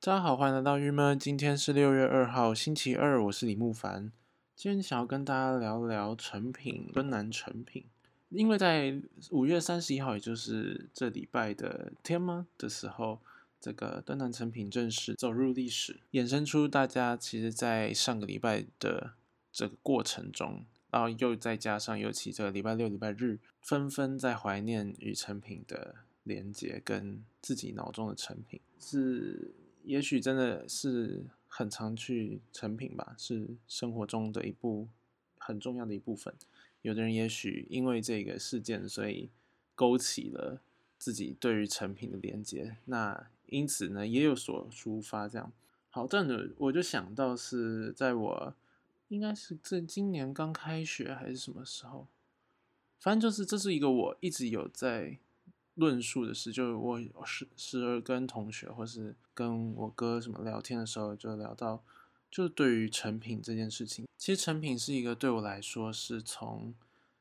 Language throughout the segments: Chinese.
大家好，欢迎来到郁闷。今天是六月二号，星期二，我是李慕凡。今天想要跟大家聊聊成品，敦南成品。因为在五月三十一号，也就是这礼拜的天吗的时候，这个敦南成品正式走入历史，衍生出大家其实在上个礼拜的这个过程中，然后又再加上尤其这个礼拜六、礼拜日，纷纷在怀念与成品的连接跟自己脑中的成品是。也许真的是很常去成品吧，是生活中的一部很重要的一部分。有的人也许因为这个事件，所以勾起了自己对于成品的连接，那因此呢也有所抒发。这样好，这样的我就想到是在我应该是这今年刚开学还是什么时候，反正就是这是一个我一直有在。论述的事，就是我时时而跟同学或是跟我哥什么聊天的时候，就聊到，就是对于成品这件事情，其实成品是一个对我来说是从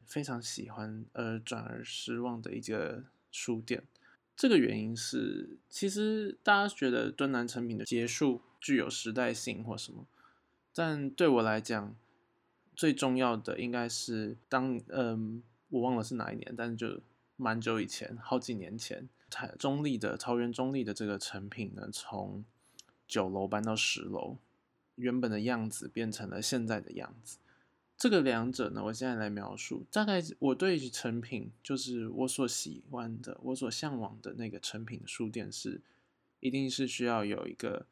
非常喜欢而转而失望的一个书店。这个原因是，其实大家觉得敦南成品的结束具有时代性或什么，但对我来讲，最重要的应该是当嗯，我忘了是哪一年，但是就。蛮久以前，好几年前，台中立的桃园中立的这个成品呢，从九楼搬到十楼，原本的样子变成了现在的样子。这个两者呢，我现在来描述。大概我对成品，就是我所喜欢的、我所向往的那个成品书店是，一定是需要有一个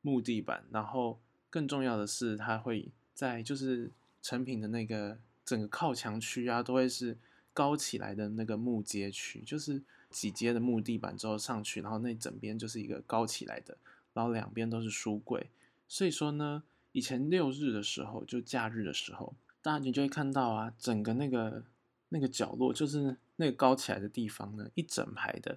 木地板，然后更重要的是，它会在就是成品的那个整个靠墙区啊，都会是。高起来的那个木阶区，就是几阶的木地板之后上去，然后那整边就是一个高起来的，然后两边都是书柜。所以说呢，以前六日的时候，就假日的时候，大家你就会看到啊，整个那个那个角落，就是那个高起来的地方呢，一整排的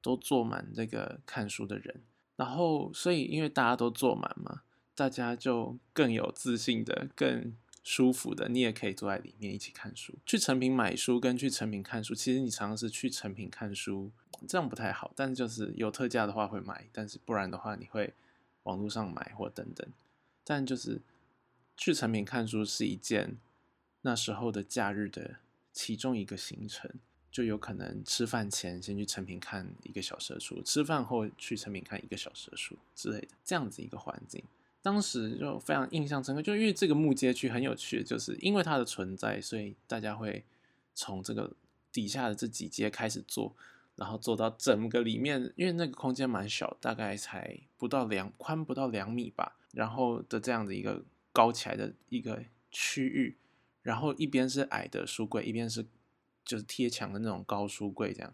都坐满这个看书的人。然后，所以因为大家都坐满嘛，大家就更有自信的更。舒服的，你也可以坐在里面一起看书。去成品买书跟去成品看书，其实你常常是去成品看书，这样不太好。但是就是有特价的话会买，但是不然的话你会网络上买或等等。但就是去成品看书是一件那时候的假日的其中一个行程，就有可能吃饭前先去成品看一个小时的书，吃饭后去成品看一个小时的书之类的，这样子一个环境。当时就非常印象深刻，就因为这个木街区很有趣，就是因为它的存在，所以大家会从这个底下的这几阶开始做，然后做到整个里面，因为那个空间蛮小，大概才不到两宽不到两米吧，然后的这样的一个高起来的一个区域，然后一边是矮的书柜，一边是就是贴墙的那种高书柜这样。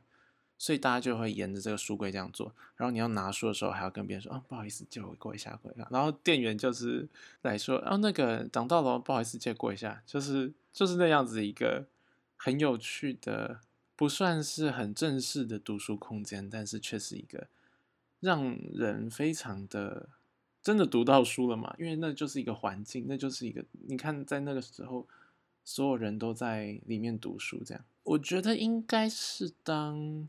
所以大家就会沿着这个书柜这样做，然后你要拿书的时候还要跟别人说啊，不好意思，借我过一下，过一下。然后店员就是来说，啊，那个挡到了，不好意思，借过一下。就是就是那样子一个很有趣的，不算是很正式的读书空间，但是却是一个让人非常的真的读到书了嘛？因为那就是一个环境，那就是一个你看在那个时候，所有人都在里面读书，这样，我觉得应该是当。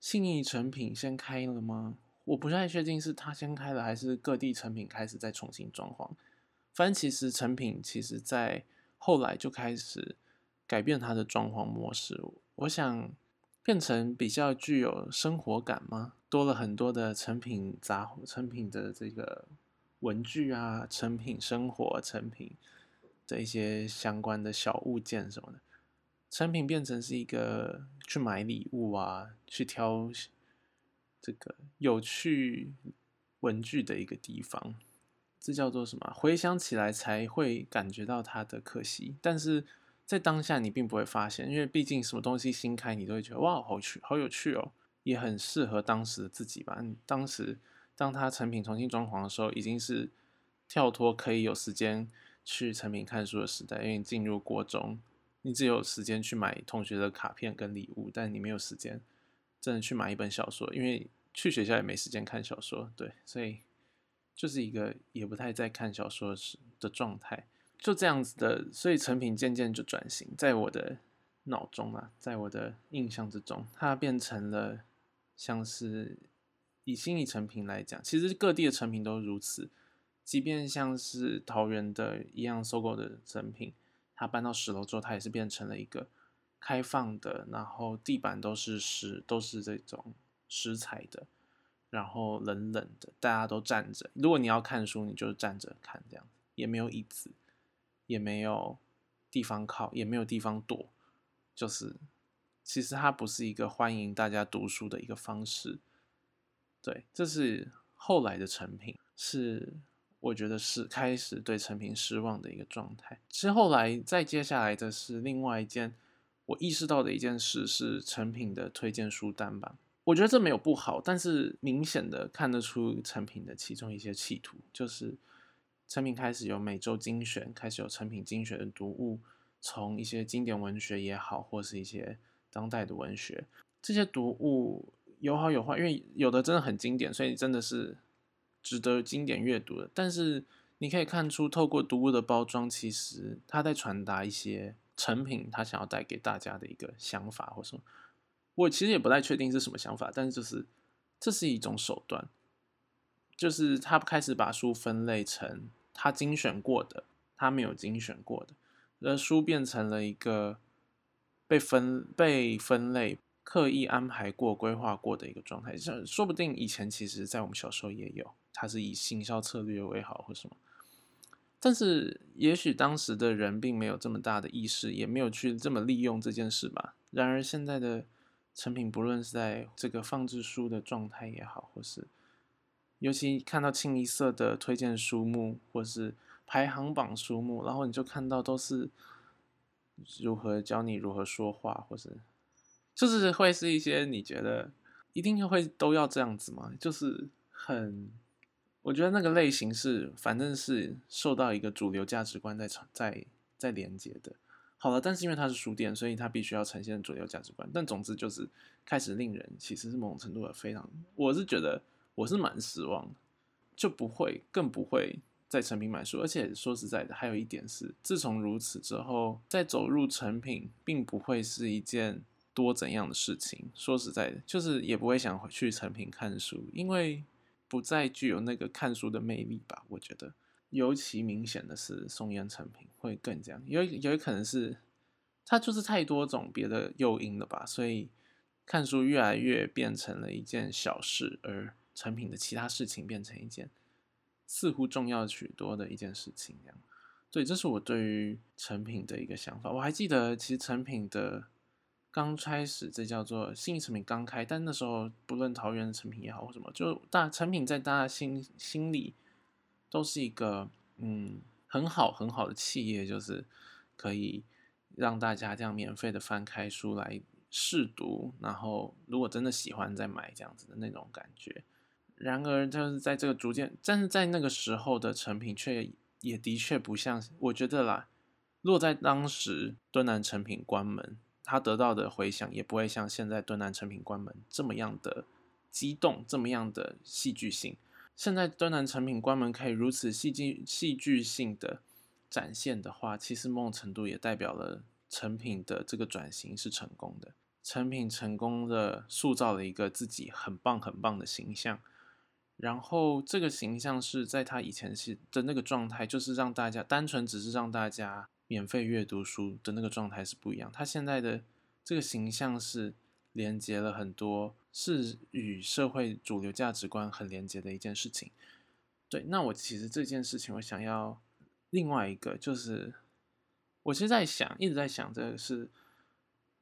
信义成品先开了吗？我不太确定是他先开了，还是各地成品开始再重新装潢。反正其实成品其实在后来就开始改变它的装潢模式，我想变成比较具有生活感吗？多了很多的成品杂成品的这个文具啊，成品生活成品的一些相关的小物件什么的。产品变成是一个去买礼物啊，去挑这个有趣文具的一个地方，这叫做什么？回想起来才会感觉到它的可惜，但是在当下你并不会发现，因为毕竟什么东西新开，你都会觉得哇，好趣，好有趣哦，也很适合当时的自己吧。当时当他成品重新装潢的时候，已经是跳脱可以有时间去成品看书的时代，因为进入国中。你只有时间去买同学的卡片跟礼物，但你没有时间真的去买一本小说，因为去学校也没时间看小说。对，所以就是一个也不太在看小说时的状态，就这样子的。所以成品渐渐就转型，在我的脑中啊，在我的印象之中，它变成了像是以新义成品来讲，其实各地的成品都如此。即便像是桃园的一样收购的成品，他搬到十楼之后，它也是变成了一个开放的，然后地板都是石，都是这种石材的，然后冷冷的，大家都站着。如果你要看书，你就站着看，这样也没有椅子，也没有地方靠，也没有地方躲，就是其实它不是一个欢迎大家读书的一个方式。对，这是后来的成品，是我觉得是开始对成品失望的一个状态。其实后来再接下来的是另外一件我意识到的一件事，是成品的推荐书单吧。我觉得这没有不好，但是明显的看得出成品的其中一些企图，就是成品开始有每周精选，开始有成品精选的读物，从一些经典文学也好，或是一些当代的文学，这些读物。有好有坏，因为有的真的很经典，所以真的是值得经典阅读的。但是你可以看出，透过读物的包装，其实他在传达一些成品他想要带给大家的一个想法或什么。我其实也不太确定是什么想法，但是就是这是一种手段，就是他开始把书分类成他精选过的，他没有精选过的，而书变成了一个被分被分类。刻意安排过、规划过的一个状态，像说不定以前其实，在我们小时候也有，它是以行销策略为好或什么，但是也许当时的人并没有这么大的意识，也没有去这么利用这件事吧。然而现在的成品，不论是在这个放置书的状态也好，或是尤其看到清一色的推荐书目，或是排行榜书目，然后你就看到都是如何教你如何说话，或是。就是会是一些你觉得一定会都要这样子吗？就是很，我觉得那个类型是反正是受到一个主流价值观在在在连接的。好了，但是因为它是书店，所以它必须要呈现主流价值观。但总之就是开始令人其实是某种程度的非常，我是觉得我是蛮失望，就不会更不会在成品买书。而且说实在的，还有一点是，自从如此之后，再走入成品，并不会是一件。多怎样的事情？说实在的，就是也不会想回去成品看书，因为不再具有那个看书的魅力吧。我觉得尤其明显的是松烟成品会更这样，有有可能是它就是太多种别的诱因了吧，所以看书越来越变成了一件小事，而成品的其他事情变成一件似乎重要许多的一件事情。这样，对，这是我对于成品的一个想法。我还记得，其实成品的。刚开始，这叫做新成品刚开，但那时候不论桃园的成品也好或什么，就大成品在大家心心里都是一个嗯很好很好的企业，就是可以让大家这样免费的翻开书来试读，然后如果真的喜欢再买这样子的那种感觉。然而就是在这个逐渐，但是在那个时候的成品却也的确不像，我觉得啦，如果在当时敦南成品关门。他得到的回响也不会像现在敦南成品关门这么样的激动，这么样的戏剧性。现在敦南成品关门可以如此戏剧戏剧性的展现的话，其实某种程度也代表了成品的这个转型是成功的。成品成功的塑造了一个自己很棒很棒的形象，然后这个形象是在他以前是的那个状态，就是让大家单纯只是让大家。免费阅读书的那个状态是不一样，他现在的这个形象是连接了很多，是与社会主流价值观很连接的一件事情。对，那我其实这件事情，我想要另外一个，就是我其实在想，一直在想，这个是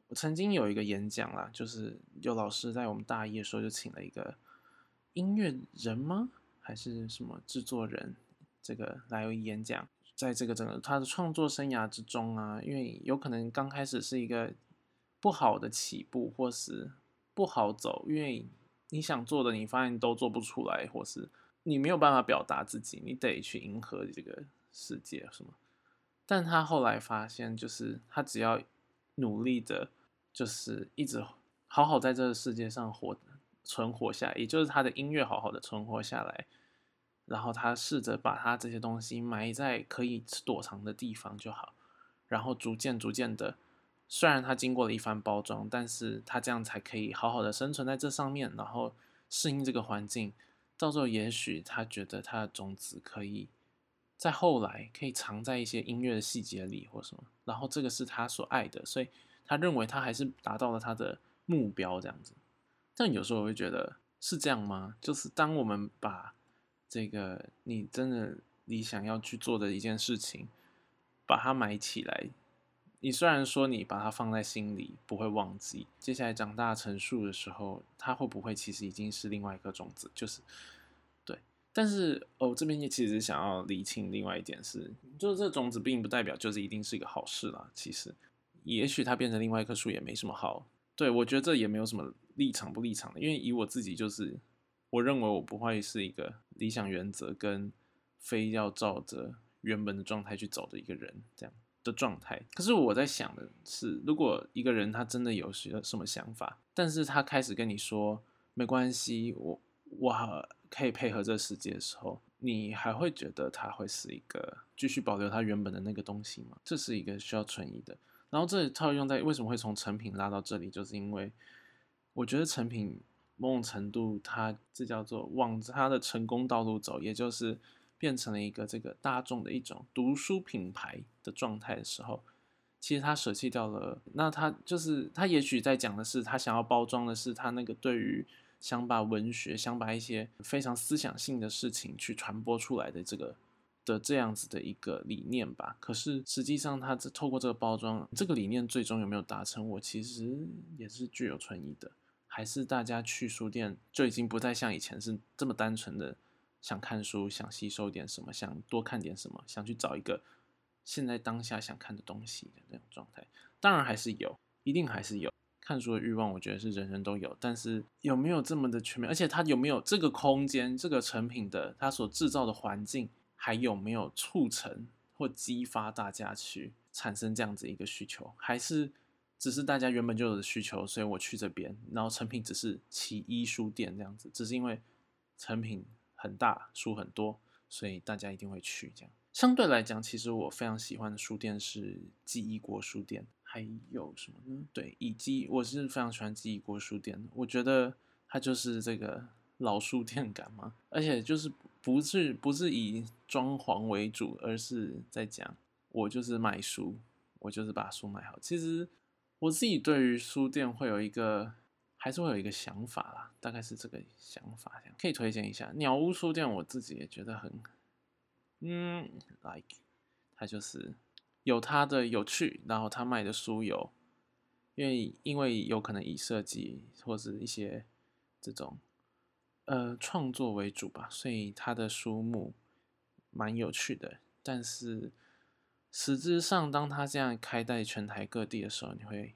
我曾经有一个演讲啦，就是有老师在我们大一的时候就请了一个音乐人吗，还是什么制作人，这个来演讲。在这个整个他的创作生涯之中啊，因为有可能刚开始是一个不好的起步，或是不好走，因为你想做的，你发现都做不出来，或是你没有办法表达自己，你得去迎合这个世界什么。但他后来发现，就是他只要努力的，就是一直好好在这个世界上活存活下，也就是他的音乐好好的存活下来。然后他试着把他这些东西埋在可以躲藏的地方就好，然后逐渐逐渐的，虽然他经过了一番包装，但是他这样才可以好好的生存在这上面，然后适应这个环境，到时候也许他觉得他的种子可以在后来可以藏在一些音乐的细节里或什么，然后这个是他所爱的，所以他认为他还是达到了他的目标这样子。但有时候我会觉得是这样吗？就是当我们把这个你真的你想要去做的一件事情，把它埋起来。你虽然说你把它放在心里不会忘记，接下来长大成树的时候，它会不会其实已经是另外一颗种子？就是对，但是哦，这边也其实想要理清另外一点是，就是这种子并不代表就是一定是一个好事啦。其实，也许它变成另外一棵树也没什么好。对我觉得这也没有什么立场不立场的，因为以我自己就是，我认为我不会是一个理想原则跟非要照着原本的状态去走的一个人，这样。的状态，可是我在想的是，如果一个人他真的有些什么想法，但是他开始跟你说没关系，我我可以配合这个世界的时候，你还会觉得他会是一个继续保留他原本的那个东西吗？这是一个需要存疑的。然后这套用在为什么会从成品拉到这里，就是因为我觉得成品某种程度，它这叫做往他的成功道路走，也就是。变成了一个这个大众的一种读书品牌的状态的时候，其实他舍弃掉了。那他就是他，也许在讲的是他想要包装的是他那个对于想把文学、想把一些非常思想性的事情去传播出来的这个的这样子的一个理念吧。可是实际上，他透过这个包装，这个理念最终有没有达成，我其实也是具有存疑的。还是大家去书店就已经不再像以前是这么单纯的。想看书，想吸收点什么，想多看点什么，想去找一个现在当下想看的东西的那种状态，当然还是有，一定还是有看书的欲望。我觉得是人人都有，但是有没有这么的全面？而且它有没有这个空间，这个成品的它所制造的环境，还有没有促成或激发大家去产生这样子一个需求？还是只是大家原本就有的需求，所以我去这边，然后成品只是其一书店这样子，只是因为成品。很大书很多，所以大家一定会去。这样相对来讲，其实我非常喜欢的书店是记忆国书店。还有什么呢？对，以及我是非常喜欢记忆国书店。我觉得它就是这个老书店感嘛，而且就是不是不是以装潢为主，而是在讲我就是卖书，我就是把书买好。其实我自己对于书店会有一个。还是会有一个想法啦，大概是这个想法，这样可以推荐一下鸟屋书店。我自己也觉得很，嗯，like，它就是有它的有趣，然后它卖的书有，因为因为有可能以设计或是一些这种呃创作为主吧，所以它的书目蛮有趣的。但是实质上，当它这样开在全台各地的时候，你会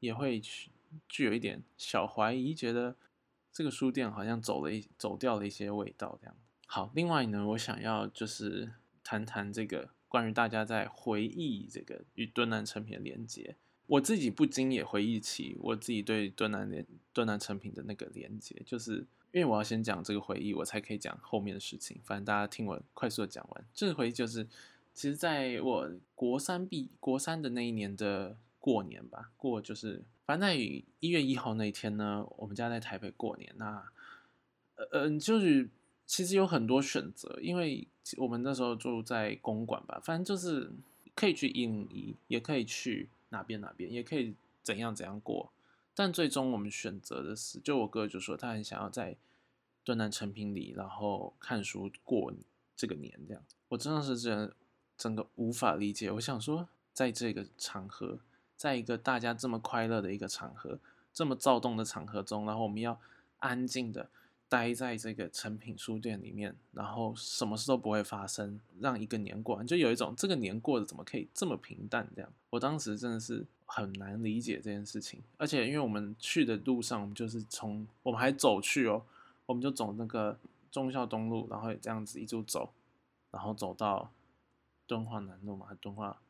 也会去。具有一点小怀疑，觉得这个书店好像走了一走掉了一些味道，这样。好，另外呢，我想要就是谈谈这个关于大家在回忆这个与敦南成品的连接。我自己不禁也回忆起我自己对敦南连敦南成品的那个连接，就是因为我要先讲这个回忆，我才可以讲后面的事情。反正大家听我快速的讲完，这个回忆就是，其实在我国三毕国三的那一年的过年吧，过就是。反正在一月一号那一天呢，我们家在台北过年。那，呃呃，就是其实有很多选择，因为我们那时候住在公馆吧，反正就是可以去印尼，也可以去哪边哪边，也可以怎样怎样过。但最终我们选择的是，就我哥就说他很想要在敦南成品里，然后看书过这个年这样。我真的是真整个无法理解。我想说，在这个场合。在一个大家这么快乐的一个场合，这么躁动的场合中，然后我们要安静的待在这个成品书店里面，然后什么事都不会发生，让一个年过完，就有一种这个年过得怎么可以这么平淡？这样，我当时真的是很难理解这件事情。而且因为我们去的路上，我们就是从我们还走去哦，我们就走那个忠孝东路，然后这样子一路走，然后走到敦化南路嘛，敦化。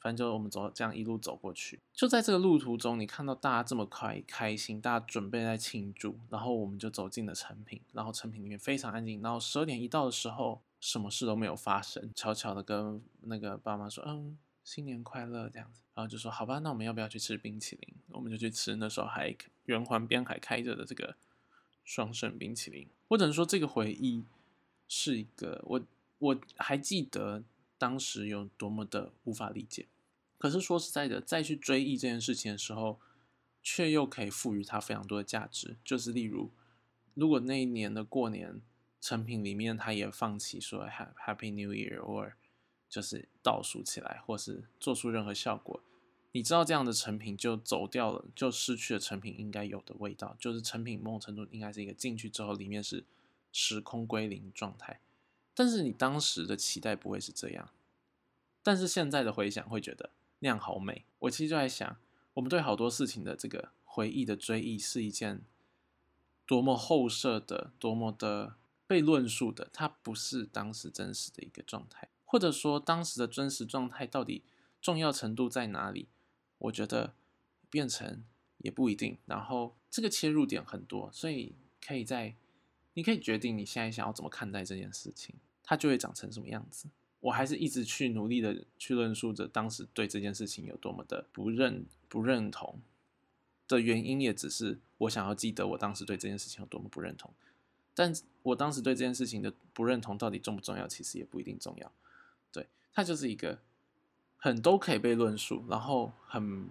反正就我们走这样一路走过去，就在这个路途中，你看到大家这么快开心，大家准备在庆祝，然后我们就走进了成品，然后成品里面非常安静，然后十二点一到的时候，什么事都没有发生，悄悄的跟那个爸妈说，嗯，新年快乐这样子，然后就说好吧，那我们要不要去吃冰淇淋？我们就去吃那时候还圆环边还开着的这个双盛冰淇淋。或者说，这个回忆是一个我我还记得当时有多么的无法理解。可是说实在的，再去追忆这件事情的时候，却又可以赋予它非常多的价值。就是例如，如果那一年的过年成品里面，他也放弃说 Happy New Year，或就是倒数起来，或是做出任何效果。你知道这样的成品就走掉了，就失去了成品应该有的味道。就是成品某种程度应该是一个进去之后里面是时空归零状态，但是你当时的期待不会是这样，但是现在的回想会觉得那样好美。我其实就在想，我们对好多事情的这个回忆的追忆是一件多么后设的、多么的被论述的，它不是当时真实的一个状态，或者说当时的真实状态到底重要程度在哪里？我觉得变成也不一定，然后这个切入点很多，所以可以在你可以决定你现在想要怎么看待这件事情，它就会长成什么样子。我还是一直去努力的去论述着当时对这件事情有多么的不认不认同的原因，也只是我想要记得我当时对这件事情有多么不认同。但我当时对这件事情的不认同到底重不重要，其实也不一定重要。对，它就是一个。很都可以被论述，然后很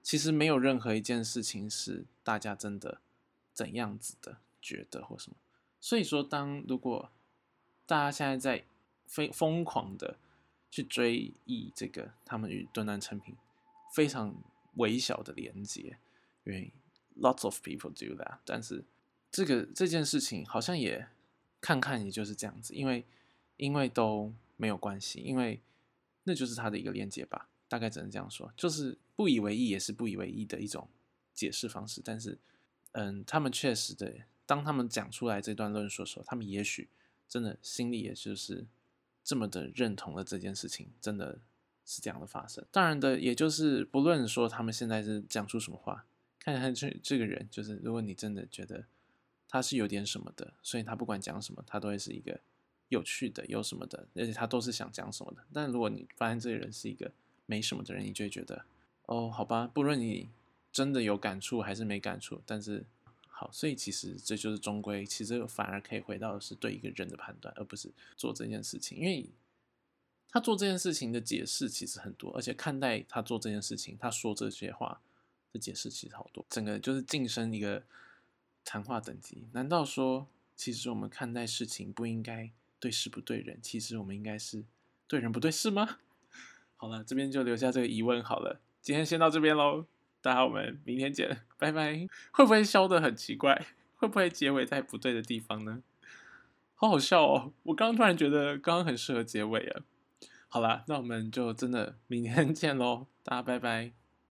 其实没有任何一件事情是大家真的怎样子的觉得或什么。所以说，当如果大家现在在非疯狂的去追忆这个他们与敦南成品非常微小的连接，因为 lots of people do that，但是这个这件事情好像也看看也就是这样子，因为因为都没有关系，因为。那就是它的一个连接吧，大概只能这样说，就是不以为意也是不以为意的一种解释方式。但是，嗯，他们确实的，当他们讲出来这段论述的时候，他们也许真的心里也就是这么的认同了这件事情，真的是这样的发生。当然的，也就是不论说他们现在是讲出什么话，看看这这个人，就是如果你真的觉得他是有点什么的，所以他不管讲什么，他都会是一个。有趣的有什么的，而且他都是想讲什么的。但如果你发现这个人是一个没什么的人，你就会觉得，哦，好吧，不论你真的有感触还是没感触，但是好，所以其实这就是终归，其实反而可以回到的是对一个人的判断，而不是做这件事情。因为他做这件事情的解释其实很多，而且看待他做这件事情，他说这些话的解释其实好多，整个就是晋升一个谈话等级。难道说，其实我们看待事情不应该？对事不对人，其实我们应该是对人不对事吗？好了，这边就留下这个疑问好了。今天先到这边喽，大家我们明天见，拜拜。会不会笑的很奇怪？会不会结尾在不对的地方呢？好好笑哦！我刚突然觉得刚刚很适合结尾啊。好啦，那我们就真的明天见喽，大家拜拜。